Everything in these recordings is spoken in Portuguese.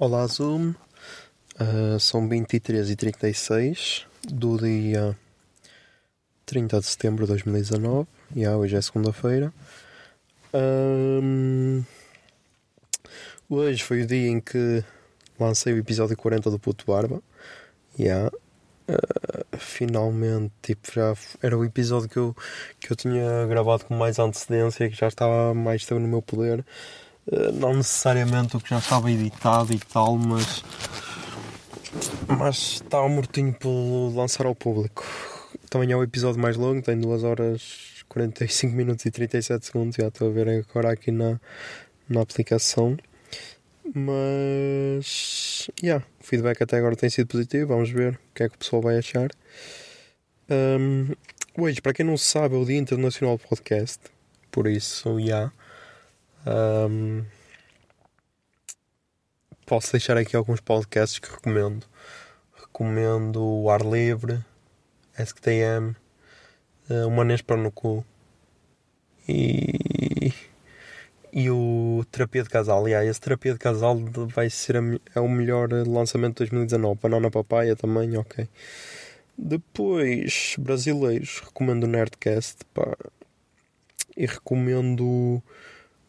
Olá Zoom, Ah, são 23 e 36 do dia 30 de setembro de 2019 e ah, hoje é segunda-feira. Ahm, hoje foi o dia em que lancei o episódio 40 do Puto Barba. Yeah. Ah, finalmente, tipo, já era o episódio que eu, que eu tinha gravado com mais antecedência, que já estava mais tempo no meu poder. Uh, não necessariamente o que já estava editado e tal, mas mas estava mortinho por lançar ao público. Também é o episódio mais longo, tem 2 horas 45 minutos e 37 segundos, já estou a ver agora aqui na, na aplicação. Mas yeah, o feedback até agora tem sido positivo, vamos ver o que é que o pessoal vai achar. Um, hoje, para quem não sabe, é o Dia Internacional do Podcast, por isso, yeah. Um, posso deixar aqui alguns podcasts que recomendo. Recomendo o Ar Livre, SQTM, uh, o Manês para no Cu e, e o Terapia de Casal. Aliás, esse Terapia de Casal vai ser a é o melhor lançamento de 2019. Banana Papaya também, ok. Depois, brasileiros, recomendo o Nerdcast pá, e recomendo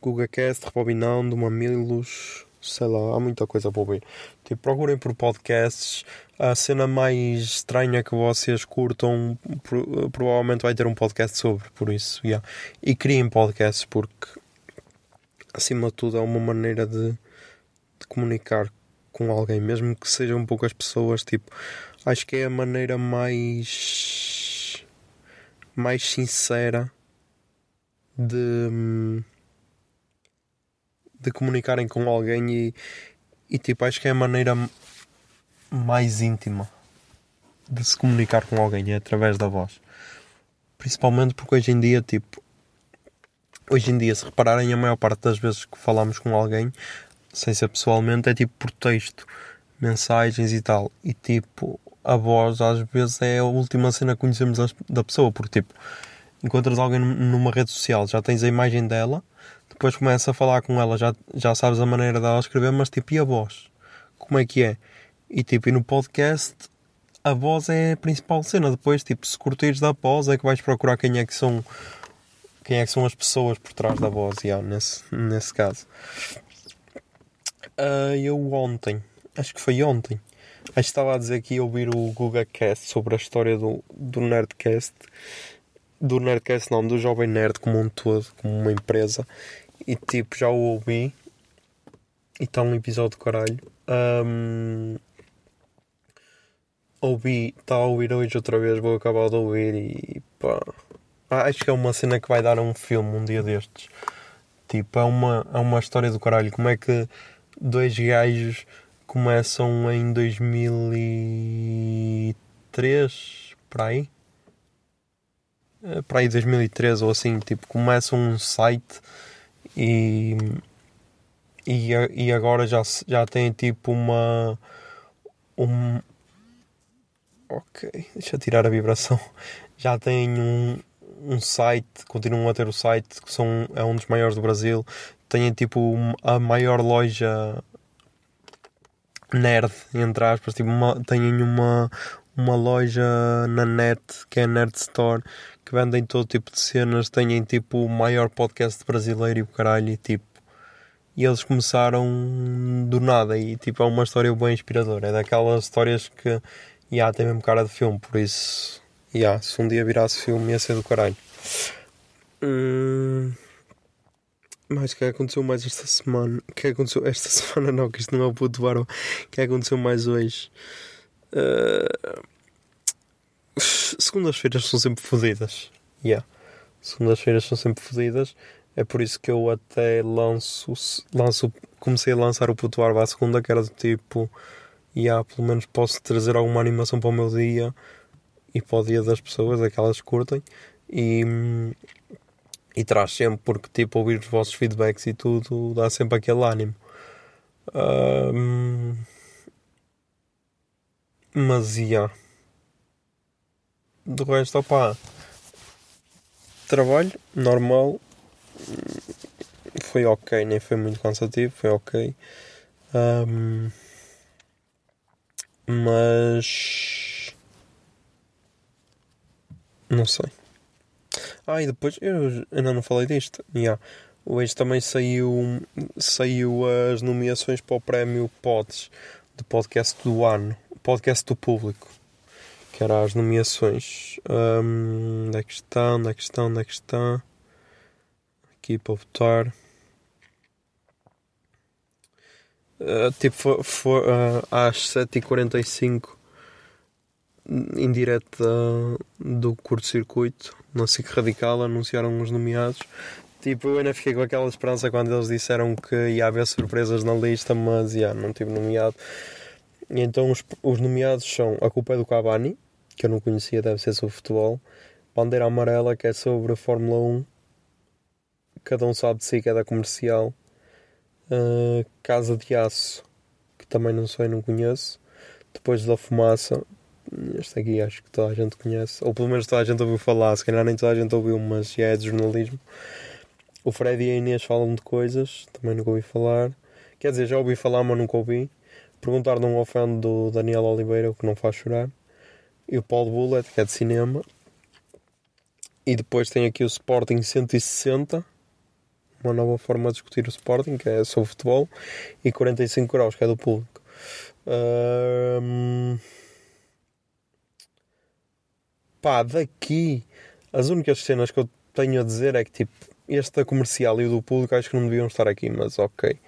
GugaCast, Rebobinando, Mamilos, sei lá, há muita coisa para ouvir. Tipo, procurem por podcasts. A cena mais estranha que vocês curtam pro- provavelmente vai ter um podcast sobre, por isso, yeah. E criem podcasts porque acima de tudo é uma maneira de, de comunicar com alguém, mesmo que sejam poucas pessoas, tipo, acho que é a maneira mais mais sincera de hum, de comunicarem com alguém e, e tipo, acho que é a maneira mais íntima de se comunicar com alguém, é através da voz. Principalmente porque hoje em dia, tipo, hoje em dia, se repararem, a maior parte das vezes que falamos com alguém, sem ser pessoalmente, é tipo por texto, mensagens e tal. E tipo, a voz às vezes é a última cena que conhecemos da pessoa, porque tipo, encontras alguém num- numa rede social, já tens a imagem dela, depois começa a falar com ela, já, já sabes a maneira dela escrever, mas tipo, e a voz? Como é que é? E tipo, e no podcast a voz é a principal cena. Depois, tipo, se curtires da voz é que vais procurar quem é que são quem é que são as pessoas por trás da voz, yeah, nesse, nesse caso. Ah, eu ontem, acho que foi ontem, acho que estava a dizer que ia ouvir o GugaCast sobre a história do, do Nerdcast. Do Nerdcast não, do Jovem Nerd como um todo, como uma empresa. E tipo, já o ouvi. E está um episódio de caralho. Ahm, ouvi, está a ouvir hoje outra vez, vou acabar de ouvir e pá. Ah, Acho que é uma cena que vai dar a um filme um dia destes. Tipo, é uma, é uma história do caralho. Como é que dois gajos começam em 2003, para aí? Eh, Para aí 2013 ou assim, tipo, começam um site e, e, e agora já, já tem tipo uma. Um, ok, deixa eu tirar a vibração. Já tem um, um site, continuam a ter o site, que são, é um dos maiores do Brasil. Têm tipo a maior loja nerd, entre aspas. Tipo, uma, têm uma, uma loja na net, que é a Nerd Store, que vendem todo tipo de cenas. Têm tipo o maior podcast brasileiro e o caralho. E tipo, e eles começaram do nada e tipo é uma história bem inspiradora. É daquelas histórias que yeah, tem mesmo cara de filme, por isso yeah, se um dia virasse filme ia ser do caralho. Hum, mas o que aconteceu mais esta semana? O que aconteceu esta semana não, que isto não é o puto barba. O que aconteceu mais hoje? Uh, Segundas-feiras são sempre fodidas. Yeah. Segundas-feiras são sempre fodidas. É por isso que eu até lanço, lanço comecei a lançar o puto barba à segunda, que era do tipo, yeah, pelo menos posso trazer alguma animação para o meu dia e para o dia das pessoas, aquelas que curtem. E, e traz sempre, porque tipo, ouvir os vossos feedbacks e tudo dá sempre aquele ânimo. Um, mas ia. Do resto, opá. Trabalho normal. Foi ok, nem foi muito cansativo, foi ok. Um, mas. Não sei. Ah, e depois eu ainda não falei disto. Yeah. Hoje também saiu, saiu as nomeações para o prémio Pods de podcast do ano, podcast do público, que era as nomeações. Um, onde é que está? Onde é que está? Onde é que está? Aqui para votar. Uh, tipo, for, for, uh, às 7h45 em direto do curto-circuito na SIC Radical anunciaram os nomeados. Tipo, eu ainda fiquei com aquela esperança quando eles disseram que ia haver surpresas na lista, mas já, não tive nomeado. E então os, os nomeados são A Culpa é do Cavani, que eu não conhecia, deve ser sobre futebol. Bandeira Amarela, que é sobre a Fórmula 1. Cada um sabe de si, que é da comercial. Uh, Casa de Aço, que também não sei, não conheço. Depois da Fumaça, este aqui acho que toda a gente conhece, ou pelo menos toda a gente ouviu falar, se calhar nem toda a gente ouviu, mas já é de jornalismo. O Fred e a Inês falam de coisas, também nunca ouvi falar. Quer dizer, já ouvi falar, mas nunca ouvi. Perguntar não ofende do Daniel Oliveira, o que não faz chorar. E o Paul Bullet, que é de cinema. E depois tem aqui o Sporting 160, uma nova forma de discutir o Sporting, que é sobre futebol. E 45 graus, que é do público. Pá, daqui as únicas cenas que eu tenho a dizer é que tipo, este da comercial e o do público acho que não deviam estar aqui, mas ok.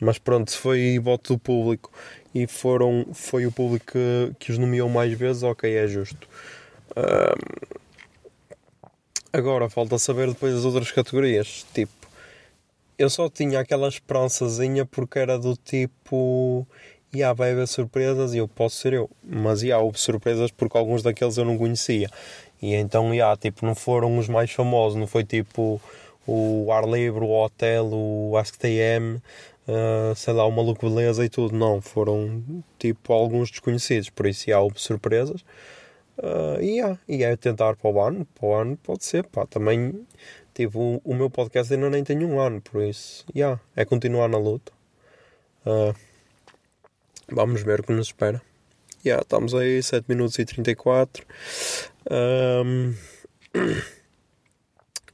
Mas pronto, foi voto do público e foram, foi o público que, que os nomeou mais vezes, ok, é justo. Agora falta saber depois as outras categorias. Tipo, eu só tinha aquela esperançazinha porque era do tipo e há vai haver surpresas e eu posso ser eu. Mas e há houve surpresas porque alguns daqueles eu não conhecia. E então, yeah, tipo, não foram os mais famosos, não foi tipo o Ar Livre, o Hotel, o Ask TM, uh, sei lá, o Maluco Beleza e tudo. Não, foram tipo alguns desconhecidos, por isso há surpresas. Uh, e, yeah, e é tentar para o ano, para o ano pode ser, pá, também tipo, o, o meu podcast ainda nem tem um ano, por isso, yeah, é continuar na luta. Uh, Vamos ver o que nos espera. Yeah, estamos aí, 7 minutos e 34. Um,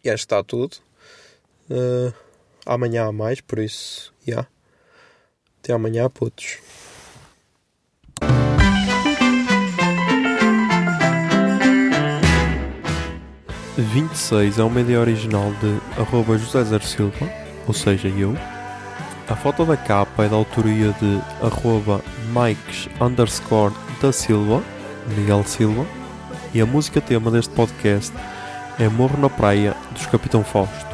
e acho que está tudo. Uh, amanhã há mais, por isso, já. Yeah. Até amanhã, putos. Vinte e seis é uma ideia original de arroba José Zer Silva, ou seja, eu. A foto da capa é da autoria de arroba Mikes underscore da Silva, Miguel Silva, e a música tema deste podcast é Morro na Praia, dos Capitão Fausto.